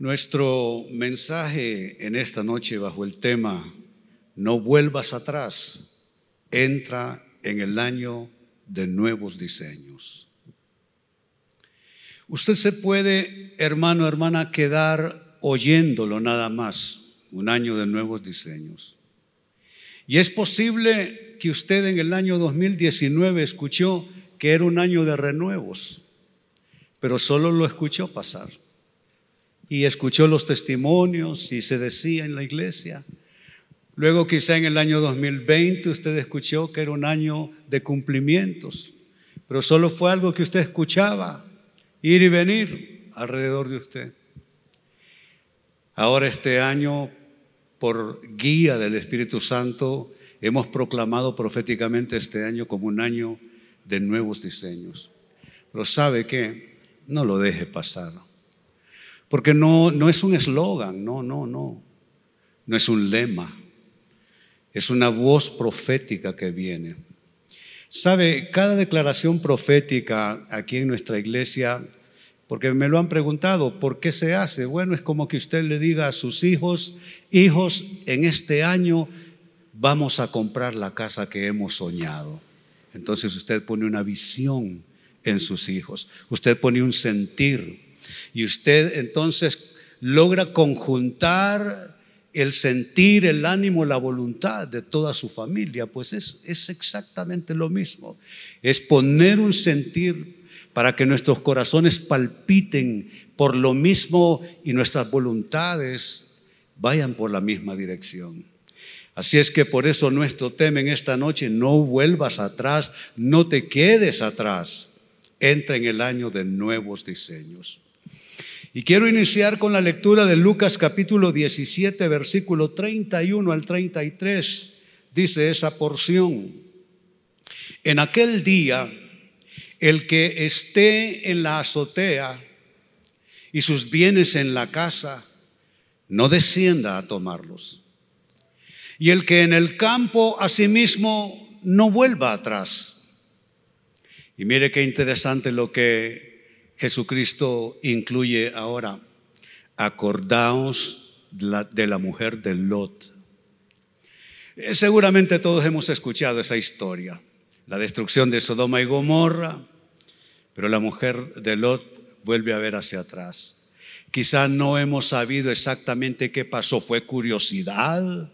Nuestro mensaje en esta noche bajo el tema No vuelvas atrás, entra en el año de nuevos diseños. Usted se puede, hermano, hermana, quedar oyéndolo nada más, un año de nuevos diseños. Y es posible que usted en el año 2019 escuchó que era un año de renuevos, pero solo lo escuchó pasar y escuchó los testimonios y se decía en la iglesia. Luego quizá en el año 2020 usted escuchó que era un año de cumplimientos, pero solo fue algo que usted escuchaba, ir y venir alrededor de usted. Ahora este año, por guía del Espíritu Santo, hemos proclamado proféticamente este año como un año de nuevos diseños. Pero sabe que no lo deje pasar. Porque no, no es un eslogan, no, no, no. No es un lema. Es una voz profética que viene. Sabe, cada declaración profética aquí en nuestra iglesia, porque me lo han preguntado, ¿por qué se hace? Bueno, es como que usted le diga a sus hijos, hijos, en este año vamos a comprar la casa que hemos soñado. Entonces usted pone una visión en sus hijos, usted pone un sentir y usted entonces logra conjuntar el sentir, el ánimo, la voluntad de toda su familia, pues es, es exactamente lo mismo. Es poner un sentir para que nuestros corazones palpiten por lo mismo y nuestras voluntades vayan por la misma dirección. Así es que por eso nuestro tema en esta noche, no vuelvas atrás, no te quedes atrás, entra en el año de nuevos diseños. Y quiero iniciar con la lectura de Lucas capítulo 17, versículo 31 al 33. Dice esa porción. En aquel día, el que esté en la azotea y sus bienes en la casa, no descienda a tomarlos. Y el que en el campo asimismo no vuelva atrás. Y mire qué interesante lo que Jesucristo incluye ahora, acordaos de la mujer de Lot. Eh, seguramente todos hemos escuchado esa historia, la destrucción de Sodoma y Gomorra, pero la mujer de Lot vuelve a ver hacia atrás. Quizá no hemos sabido exactamente qué pasó, fue curiosidad.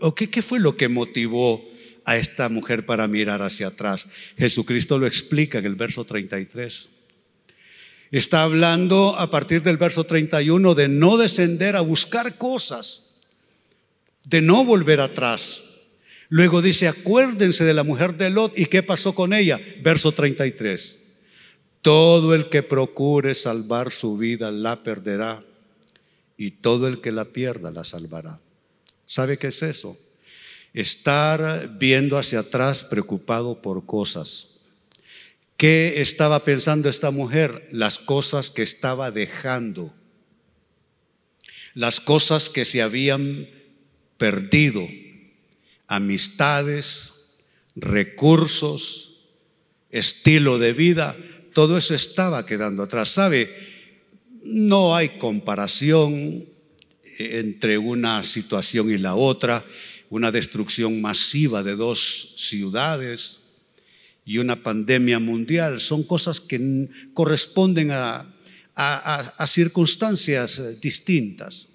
¿O qué, qué fue lo que motivó a esta mujer para mirar hacia atrás? Jesucristo lo explica en el verso 33. Está hablando a partir del verso 31 de no descender a buscar cosas, de no volver atrás. Luego dice, acuérdense de la mujer de Lot y qué pasó con ella. Verso 33. Todo el que procure salvar su vida la perderá y todo el que la pierda la salvará. ¿Sabe qué es eso? Estar viendo hacia atrás preocupado por cosas ¿Qué estaba pensando esta mujer? Las cosas que estaba dejando, las cosas que se habían perdido, amistades, recursos, estilo de vida, todo eso estaba quedando atrás. ¿Sabe? No hay comparación entre una situación y la otra, una destrucción masiva de dos ciudades, y una pandemia mundial. Son cosas que corresponden a, circunstancias eh, distintas.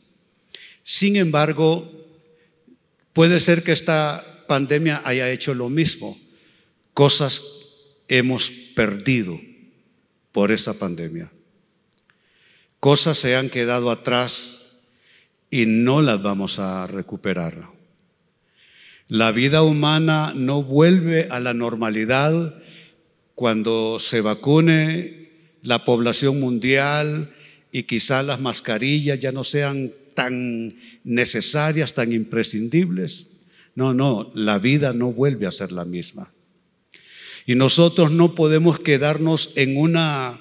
Sin embargo, puede ser que esta pandemia haya hecho lo mismo. Cosas hemos perdido por esa pandemia. Cosas se han quedado atrás y no las vamos a recuperar. La vida humana no vuelve a la normalidad cuando se vacune la población mundial y quizá las mascarillas ya no sean tan necesarias, tan imprescindibles. No, no, la vida no vuelve a ser la misma. Y nosotros no podemos quedarnos en una,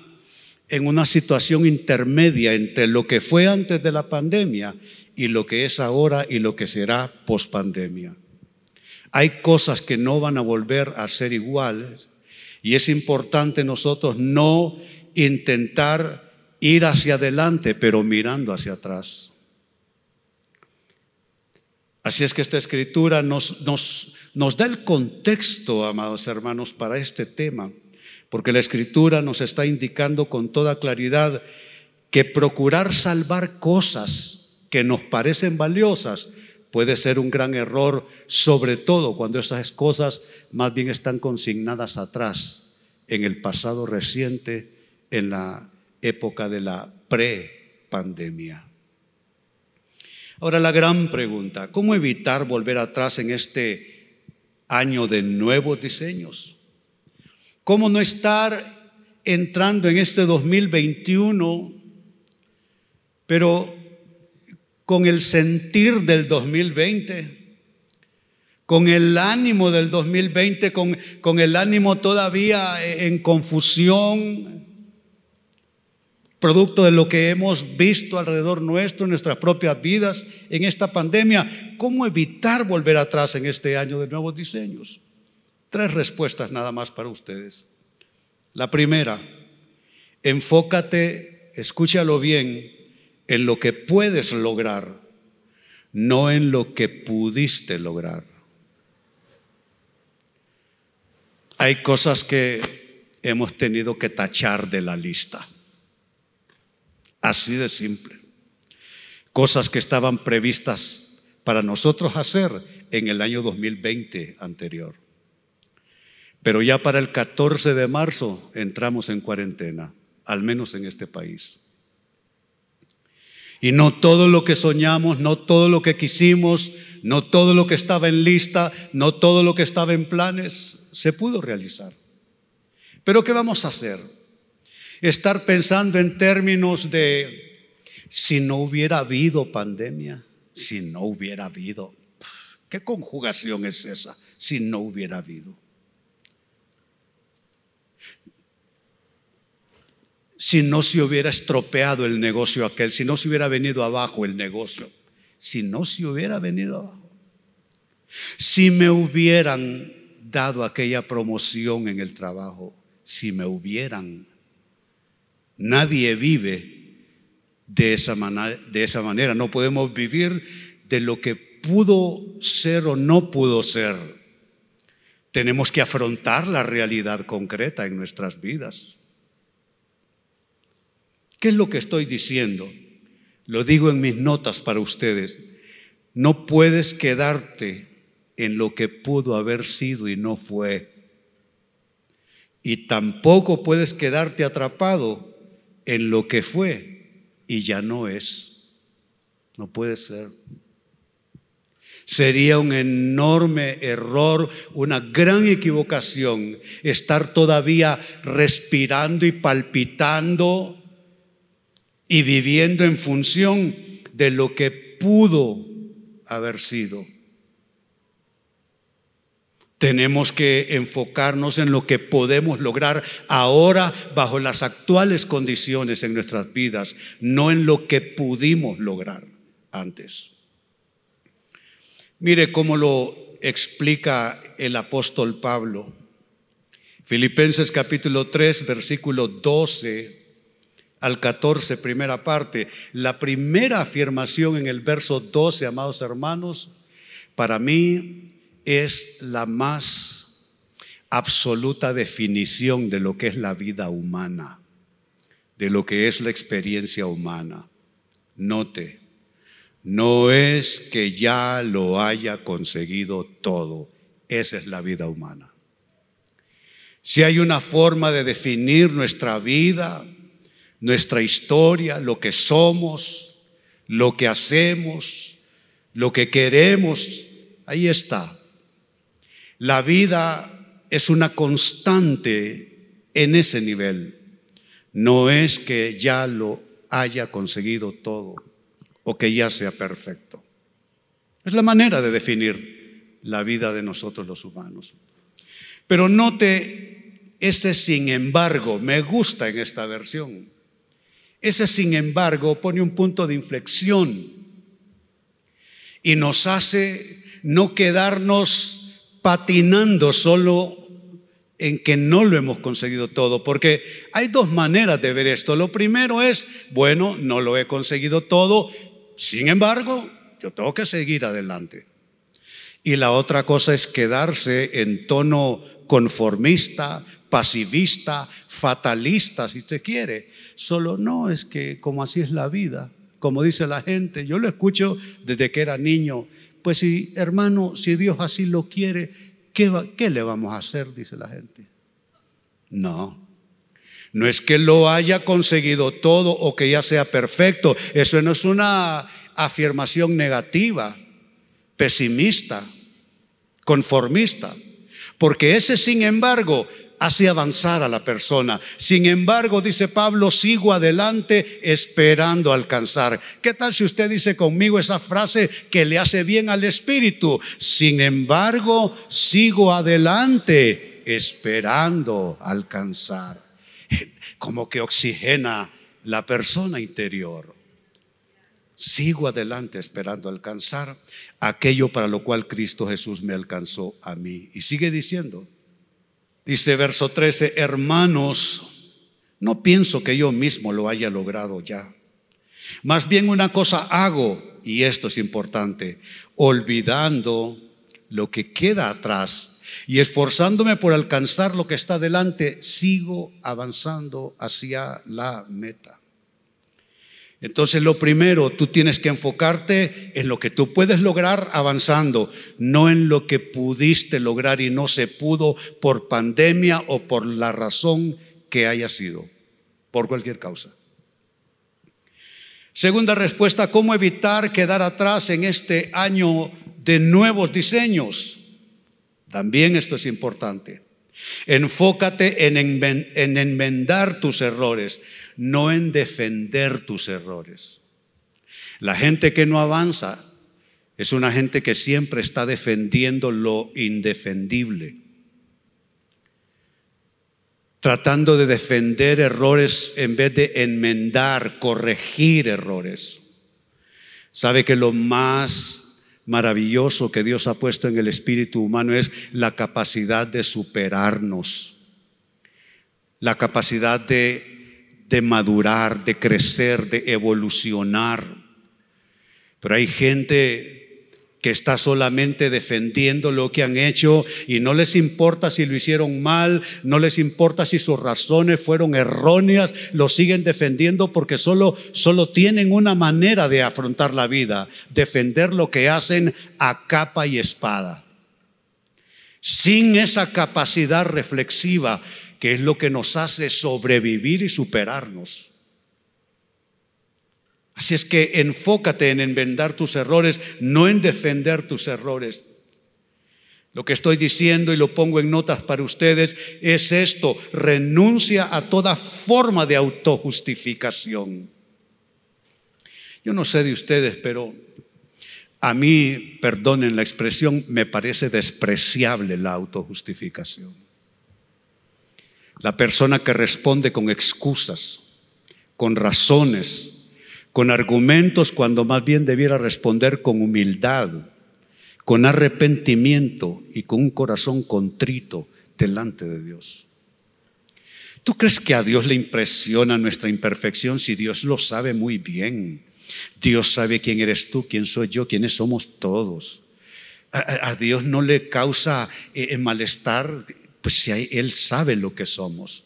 en una situación intermedia entre lo que fue antes de la pandemia y lo que es ahora y lo que será post pandemia. Hay cosas que no van a volver a ser iguales y es importante nosotros no intentar ir hacia adelante, pero mirando hacia atrás. Así es que esta escritura nos, nos, da el contexto, amados hermanos, para este tema, porque la escritura nos está indicando con toda claridad que procurar salvar cosas que nos parecen valiosas puede ser un gran error, sobre todo cuando esas cosas más bien están consignadas atrás, en el pasado reciente, en la época de la pre-pandemia. Ahora la gran pregunta, ¿cómo evitar volver atrás en este año de nuevos diseños? ¿Cómo no estar entrando en este 2021, pero con el sentir del 2020? con el ánimo del 2020, con, con, el ánimo todavía en confusión, producto de lo que hemos visto alrededor nuestro, en nuestras propias vidas, en esta pandemia. ¿Cómo evitar volver atrás en este año de nuevos diseños? Tres respuestas nada más para ustedes. La primera, enfócate, escúchalo bien, en lo que puedes lograr, no en lo que pudiste lograr. Hay cosas que hemos tenido que tachar de la lista. Así de simple. Cosas que estaban previstas para nosotros hacer en el año 2020 anterior. Pero ya para el 14 de marzo entramos en cuarentena, al menos en este país. Y no todo lo que soñamos, no todo lo que quisimos, no todo lo que estaba en lista, no todo lo que estaba en planes se pudo realizar. Pero ¿qué vamos a hacer? estar pensando en términos de si no hubiera habido pandemia, si no hubiera habido. ¿Qué conjugación es esa? Si no hubiera habido. Si no se hubiera estropeado el negocio aquel, si no se hubiera venido abajo el negocio, si no se hubiera venido abajo. Si me hubieran dado aquella promoción en el trabajo, si me hubieran Nadie vive de esa, de esa manera. No podemos vivir de lo que pudo ser o no pudo ser. Tenemos que afrontar la realidad concreta en nuestras vidas. ¿Qué es lo que estoy diciendo? Lo digo en mis notas para ustedes. No puedes quedarte en lo que pudo haber sido y no fue. Y tampoco puedes quedarte atrapado en lo que fue y ya no es. No puede ser. Sería un enorme error, una gran equivocación estar todavía respirando y palpitando y viviendo en función de lo que pudo haber sido. Tenemos que enfocarnos en lo que podemos lograr ahora bajo las actuales condiciones en nuestras vidas, no en lo que pudimos lograr antes. Mire cómo lo explica el apóstol Pablo. Filipenses capítulo 3, versículo 12 al 14, primera parte. La primera afirmación en el verso 12, amados hermanos, para mí es la más absoluta definición de lo que es la vida humana, de lo que es la experiencia humana. Note, no es que ya lo haya conseguido todo, esa es la vida humana. Si hay una forma de definir nuestra vida, nuestra historia, lo que somos, lo que hacemos, lo que queremos, ahí está. La vida es una constante en ese nivel. No es que ya lo haya conseguido todo o que ya sea perfecto. Es la manera de definir la vida de nosotros los humanos. Pero note ese sin embargo, me gusta en esta versión. Ese sin embargo pone un punto de inflexión y nos hace no quedarnos patinando solo en que no lo hemos conseguido todo, porque hay dos maneras de ver esto. Lo primero es, bueno, no lo he conseguido todo, sin embargo, yo tengo que seguir adelante. Y la otra cosa es quedarse en tono conformista, pasivista, fatalista, si se quiere. Solo no, es que como así es la vida, como dice la gente, yo lo escucho desde que era niño. Pues si, hermano, si Dios así lo quiere, ¿qué, le vamos a hacer? Dice la gente. No. No es que lo haya conseguido todo o que ya sea perfecto. Eso no es una afirmación negativa, pesimista, conformista. Porque ese, sin embargo, hace avanzar a la persona. Sin embargo, dice Pablo, sigo adelante esperando alcanzar. ¿Qué tal si usted dice conmigo esa frase que le hace bien al espíritu? Sin embargo, sigo adelante esperando alcanzar. Como que oxigena la persona interior. Sigo adelante esperando alcanzar aquello para lo cual Cristo Jesús me alcanzó a mí. Y sigue diciendo, Dice verso 13, hermanos, no pienso que yo mismo lo haya logrado ya. Más bien una cosa hago, y esto es importante, olvidando lo que queda atrás y esforzándome por alcanzar lo que está delante, sigo avanzando hacia la meta. Entonces lo primero, tú tienes que enfocarte en lo que tú puedes lograr avanzando, no en lo que pudiste lograr y no se pudo por pandemia o por la razón que haya sido, por cualquier causa. Segunda respuesta, ¿cómo evitar quedar atrás en este año de nuevos diseños? También esto es importante. Enfócate en, enmendar tus errores, no en defender tus errores. La gente que no avanza es una gente que siempre está defendiendo lo indefendible, tratando de defender errores en vez de enmendar, corregir errores. Sabe que lo más maravilloso que Dios ha puesto en el espíritu humano es la capacidad de superarnos, la capacidad de, de madurar, de crecer, de evolucionar. Pero hay gente que está solamente defendiendo lo que han hecho y no les importa si lo hicieron mal, no les importa si sus razones fueron erróneas, lo siguen defendiendo porque solo, solo tienen una manera de afrontar la vida, defender lo que hacen a capa y espada. Sin esa capacidad reflexiva que es lo que nos hace sobrevivir y superarnos. Así es que enfócate en enmendar tus errores, no en defender tus errores. Lo que estoy diciendo y lo pongo en notas para ustedes es esto, renuncia a toda forma de autojustificación. Yo no sé de ustedes, pero a mí, perdonen la expresión, me parece despreciable la autojustificación. La persona que responde con excusas, con razones, con argumentos cuando más bien debiera responder con humildad, con arrepentimiento y con un corazón contrito delante de Dios. ¿Tú crees que a Dios le impresiona nuestra imperfección si Dios lo sabe muy bien? Dios sabe quién eres tú, quién soy yo, quiénes somos todos. A, Dios no le causa eh, malestar, pues si Él sabe lo que somos.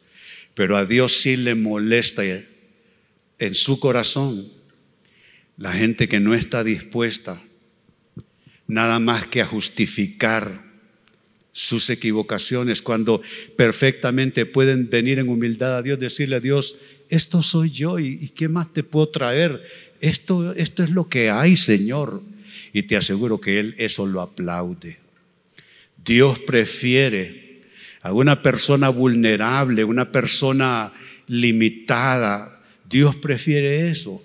Pero a Dios sí le molesta en su corazón la gente que no está dispuesta nada más que a justificar sus equivocaciones, cuando perfectamente pueden venir en humildad a Dios, decirle a Dios, esto soy yo y, qué más te puedo traer, esto, esto es lo que hay, Señor. Y te aseguro que Él eso lo aplaude. Dios prefiere a una persona vulnerable, una persona limitada, Dios prefiere eso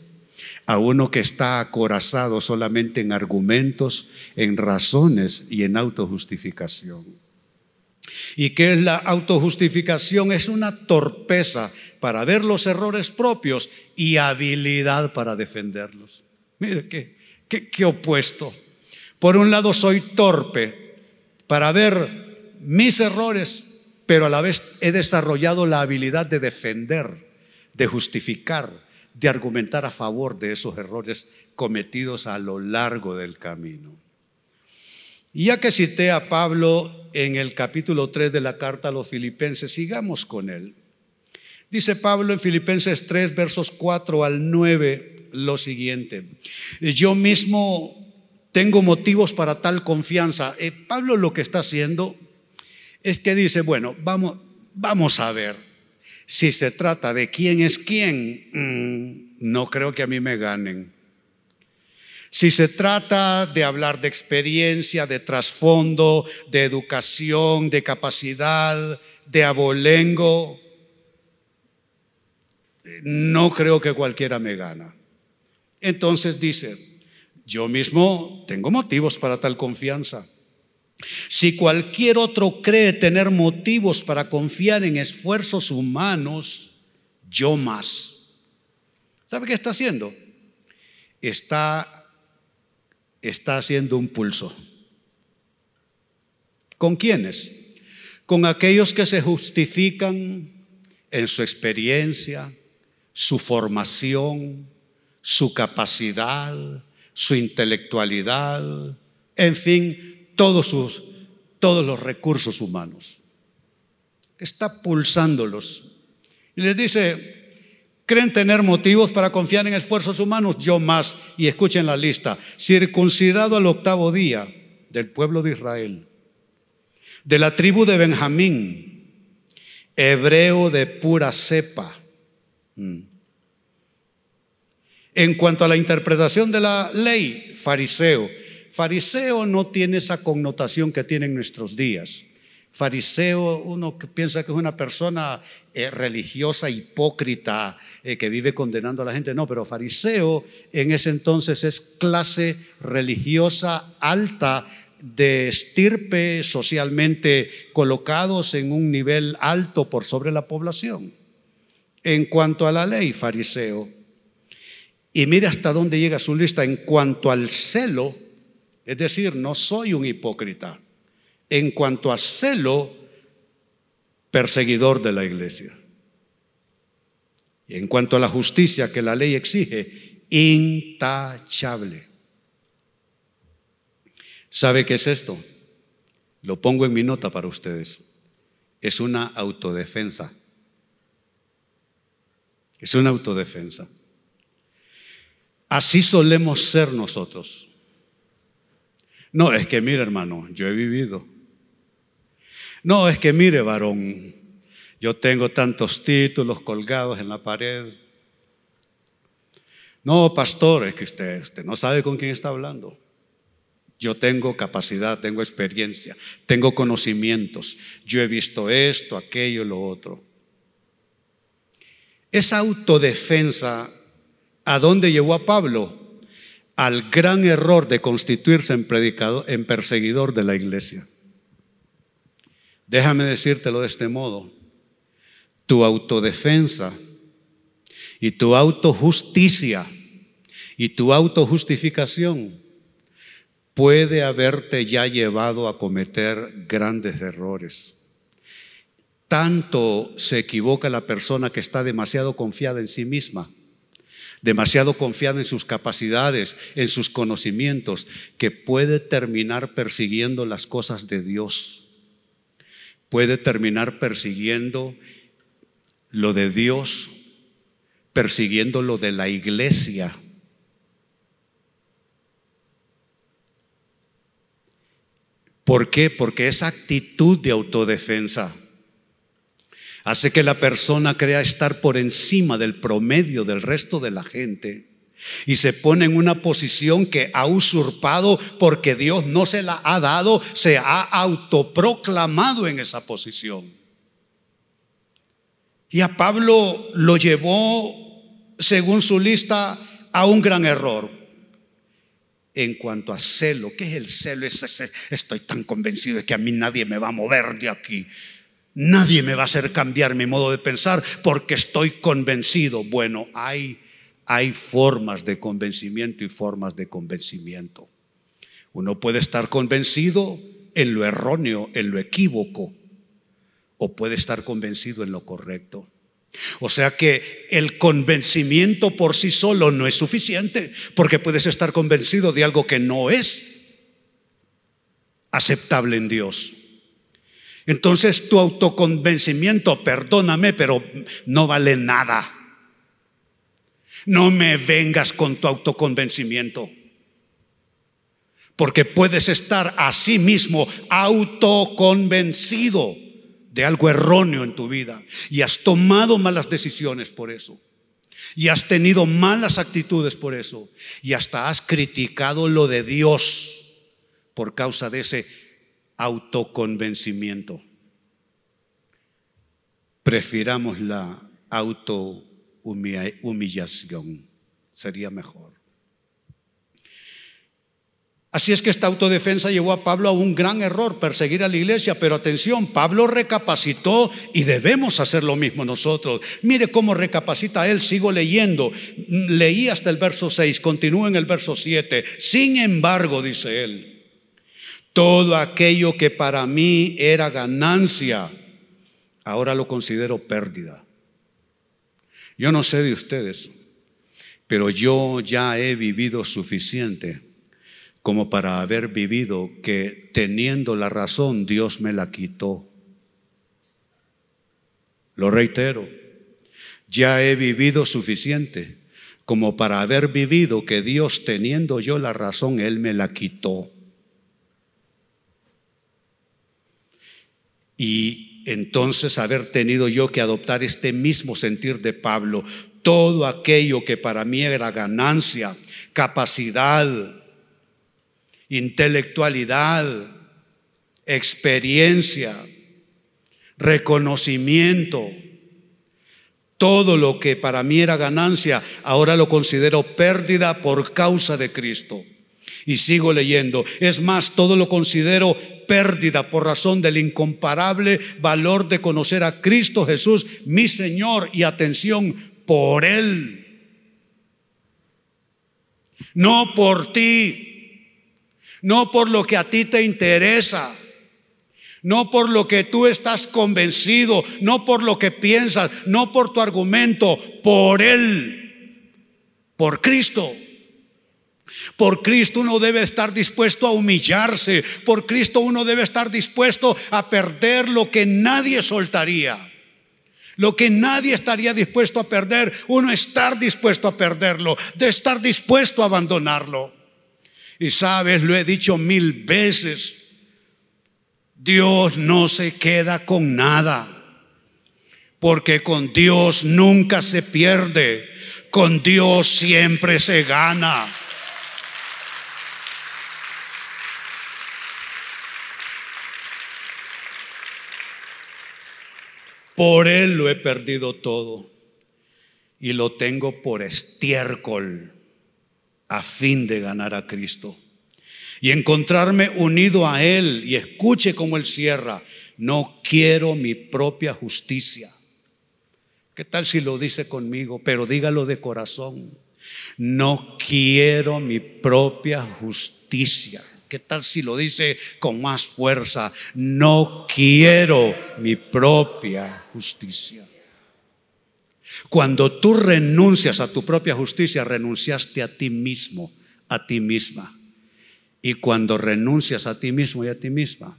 a uno que está acorazado solamente en argumentos, en razones y en autojustificación. ¿Y qué es la autojustificación? Es una torpeza para ver los errores propios y habilidad para defenderlos. Mire, qué, qué, qué opuesto. Por un lado soy torpe para ver mis errores pero a la vez he desarrollado la habilidad de defender, de justificar, de argumentar a favor de esos errores cometidos a lo largo del camino. Y ya que cité a Pablo en el capítulo 3 de la carta a los filipenses, sigamos con él. Dice Pablo en Filipenses 3, versos 4 al 9, lo siguiente. Yo mismo tengo motivos para tal confianza. Eh, Pablo lo que está haciendo es que dice, bueno, vamos, vamos a ver si se trata de quién es quién. Mm, no creo que a mí me ganen. Si se trata de hablar de experiencia, de trasfondo, de educación, de capacidad, de abolengo, no creo que cualquiera me gana. Entonces dice, yo mismo tengo motivos para tal confianza. Si cualquier otro cree tener motivos para confiar en esfuerzos humanos, yo más. ¿Sabe qué está haciendo? Está, está haciendo un pulso. ¿Con quiénes? Con aquellos que se justifican en su experiencia, su formación, su capacidad, su intelectualidad, en fin, todos, sus, todos los recursos humanos. Está pulsándolos. Y les dice, ¿creen tener motivos para confiar en esfuerzos humanos? Yo más. Y escuchen la lista. Circuncidado al octavo día del pueblo de Israel, de la tribu de Benjamín, hebreo de pura cepa Mm. En cuanto a la interpretación de la ley, fariseo. Fariseo no tiene esa connotación que tiene en nuestros días. Fariseo, uno que piensa que es una persona eh, religiosa, hipócrita, eh, que vive condenando a la gente. No, pero fariseo en ese entonces es clase religiosa alta de estirpe socialmente colocados en un nivel alto por sobre la población en cuanto a la ley, fariseo. Y mire hasta dónde llega su lista en cuanto al celo, es decir, no soy un hipócrita. En cuanto a celo, perseguidor de la iglesia. Y en cuanto a la justicia que la ley exige, intachable. ¿Sabe qué es esto? Lo pongo en mi nota para ustedes. Es una autodefensa. Es una autodefensa. Así solemos ser nosotros. No, es que mire hermano, yo he vivido. No, es que mire varón, yo tengo tantos títulos colgados en la pared. No, pastor, es que usted, no sabe con quién está hablando. Yo tengo capacidad, tengo experiencia, tengo conocimientos. Yo he visto esto, aquello, lo otro. Esa autodefensa, ¿a dónde llevó a Pablo? Al gran error de constituirse en, predicador, en perseguidor de la iglesia. Déjame decírtelo de este modo. Tu autodefensa y tu autojusticia y tu autojustificación puede haberte ya llevado a cometer grandes errores. Tanto se equivoca la persona que está demasiado confiada en sí misma, demasiado confiada en sus capacidades, en sus conocimientos, que puede terminar persiguiendo las cosas de Dios. Puede terminar persiguiendo lo de Dios, persiguiendo lo de la iglesia. ¿Por qué? Porque esa actitud de autodefensa hace que la persona crea estar por encima del promedio del resto de la gente y se pone en una posición que ha usurpado porque Dios no se la ha dado, se ha autoproclamado en esa posición. Y a Pablo lo llevó, según su lista, a un gran error. En cuanto a celo, ¿qué es el celo? Estoy tan convencido de que a mí nadie me va a mover de aquí. Nadie me va a hacer cambiar mi modo de pensar porque estoy convencido. Bueno, hay, hay formas de convencimiento y formas de convencimiento. Uno puede estar convencido en lo erróneo, en lo equívoco, o puede estar convencido en lo correcto. O sea que el convencimiento por sí solo no es suficiente, porque puedes estar convencido de algo que no es aceptable en Dios. Entonces tu autoconvencimiento, perdóname, pero no vale nada. No me vengas con tu autoconvencimiento. Porque puedes estar a sí mismo autoconvencido de algo erróneo en tu vida y has tomado malas decisiones por eso. Y has tenido malas actitudes por eso. Y hasta has criticado lo de Dios por causa de ese autoconvencimiento. Prefiramos la autohumillación. Sería mejor. Así es que esta autodefensa llevó a Pablo a un gran error, perseguir a la iglesia, pero atención, Pablo recapacitó y debemos hacer lo mismo nosotros. Mire cómo recapacita él, sigo leyendo, leí hasta el verso 6, continúo en el verso 7. Sin embargo, dice él, todo aquello que para mí era ganancia, ahora lo considero pérdida. Yo no sé de ustedes, pero yo ya he vivido suficiente como para haber vivido que teniendo la razón Dios me la quitó. Lo reitero, ya he vivido suficiente como para haber vivido que Dios teniendo yo la razón, Él me la quitó. Y entonces haber tenido yo que adoptar este mismo sentir de Pablo, todo aquello que para mí era ganancia, capacidad, intelectualidad, experiencia, reconocimiento. Todo lo que para mí era ganancia, ahora lo considero pérdida por causa de Cristo. Y sigo leyendo. Es más, todo lo considero pérdida por razón del incomparable valor de conocer a Cristo Jesús, mi Señor, y atención, por Él. No por ti, no por lo que a ti te interesa, no por lo que tú estás convencido, no por lo que piensas, no por tu argumento, por Él, por Cristo. Por Cristo uno debe estar dispuesto a humillarse, por Cristo uno debe estar dispuesto a perder lo que nadie soltaría. Lo que nadie estaría dispuesto a perder, uno estar dispuesto a perderlo, de estar dispuesto a abandonarlo. Y sabes, lo he dicho mil veces, Dios no se queda con nada, porque con Dios nunca se pierde, con Dios siempre se gana. Por Él lo he perdido todo y lo tengo por estiércol a fin de ganar a Cristo y encontrarme unido a Él y escuche como Él cierra, no quiero mi propia justicia. ¿Qué tal si lo dice conmigo? Pero dígalo de corazón. No quiero mi propia justicia. ¿Qué tal si lo dice con más fuerza? No quiero mi propia justicia. Cuando tú renuncias a tu propia justicia, renunciaste a ti mismo, a ti misma. Y cuando renuncias a ti mismo y a ti misma,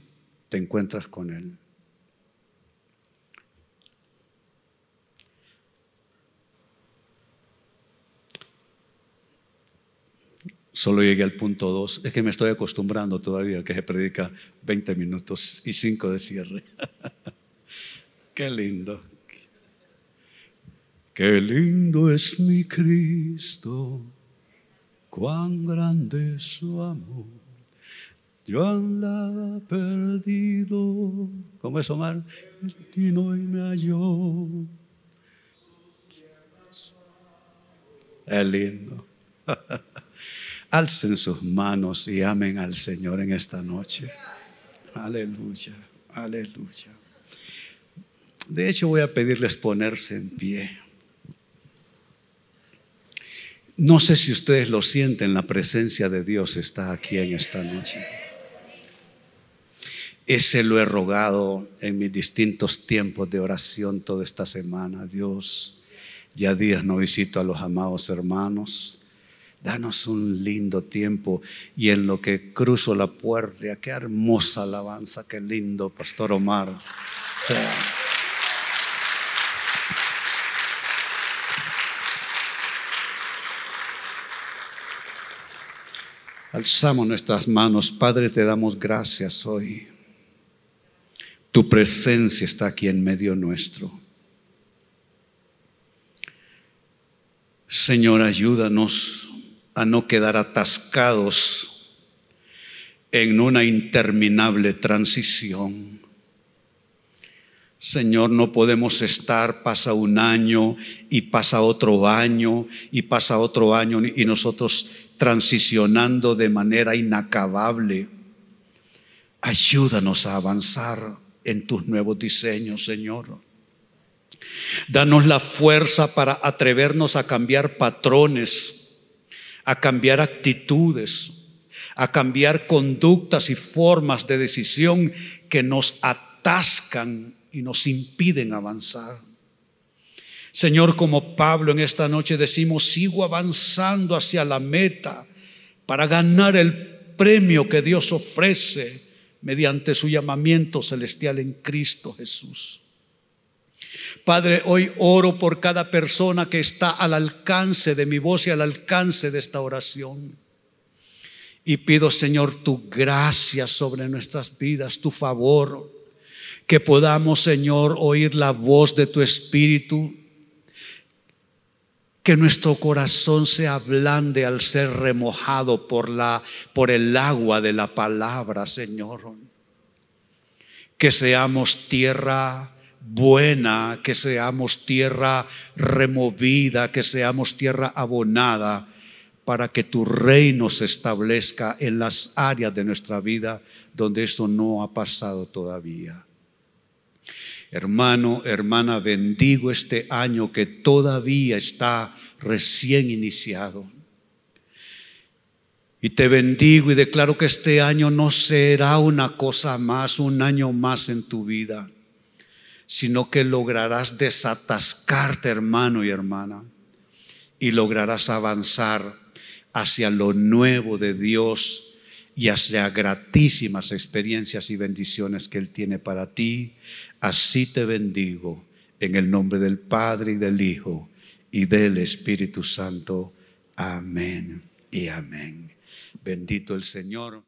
te encuentras con Él. Solo llegué al punto 2. Es que me estoy acostumbrando todavía que se predica 20 minutos y 5 de cierre. Qué lindo. Qué lindo es mi Cristo, cuán grande es su amor. Yo andaba perdido, ¿cómo es Omar? Y no me halló. Es lindo. Alcen sus manos y amen al Señor en esta noche. Aleluya, aleluya. De hecho, voy a pedirles ponerse en pie. No sé si ustedes lo sienten, la presencia de Dios está aquí en esta noche. Ese lo he rogado en mis distintos tiempos de oración toda esta semana. Dios, ya días no visito a los amados hermanos. Danos un lindo tiempo y en lo que cruzo la puerta, qué hermosa alabanza, qué lindo, Pastor Omar. Alzamos nuestras manos, Padre, te damos gracias hoy. Tu presencia está aquí en medio nuestro. Señor, ayúdanos a no quedar atascados en una interminable transición. Señor, no podemos estar, pasa un año y pasa otro año y pasa otro año y nosotros transicionando de manera inacabable. Ayúdanos a avanzar en tus nuevos diseños, Señor. Danos la fuerza para atrevernos a cambiar patrones, a cambiar actitudes, a cambiar conductas y formas de decisión que nos atascan y nos impiden avanzar. Señor, como Pablo en esta noche decimos, sigo avanzando hacia la meta para ganar el premio que Dios ofrece mediante su llamamiento celestial en Cristo Jesús. Padre, hoy oro por cada persona que está al alcance de mi voz y al alcance de esta oración. Y pido, Señor, tu gracia sobre nuestras vidas, tu favor, que podamos, Señor, oír la voz de tu Espíritu, que nuestro corazón se ablande al ser remojado por, la, por el agua de la palabra, Señor. Que seamos tierra buena, que seamos tierra removida, que seamos tierra abonada, para que tu reino se establezca en las áreas de nuestra vida donde eso no ha pasado todavía. Hermano, hermana, bendigo este año que todavía está recién iniciado. Y te bendigo y declaro que este año no será una cosa más, un año más en tu vida sino que lograrás desatascarte, hermano y hermana, y lograrás avanzar hacia lo nuevo de Dios y hacia gratísimas experiencias y bendiciones que Él tiene para ti. Así te bendigo en el nombre del Padre y del Hijo y del Espíritu Santo. Amén y amén. Bendito el Señor.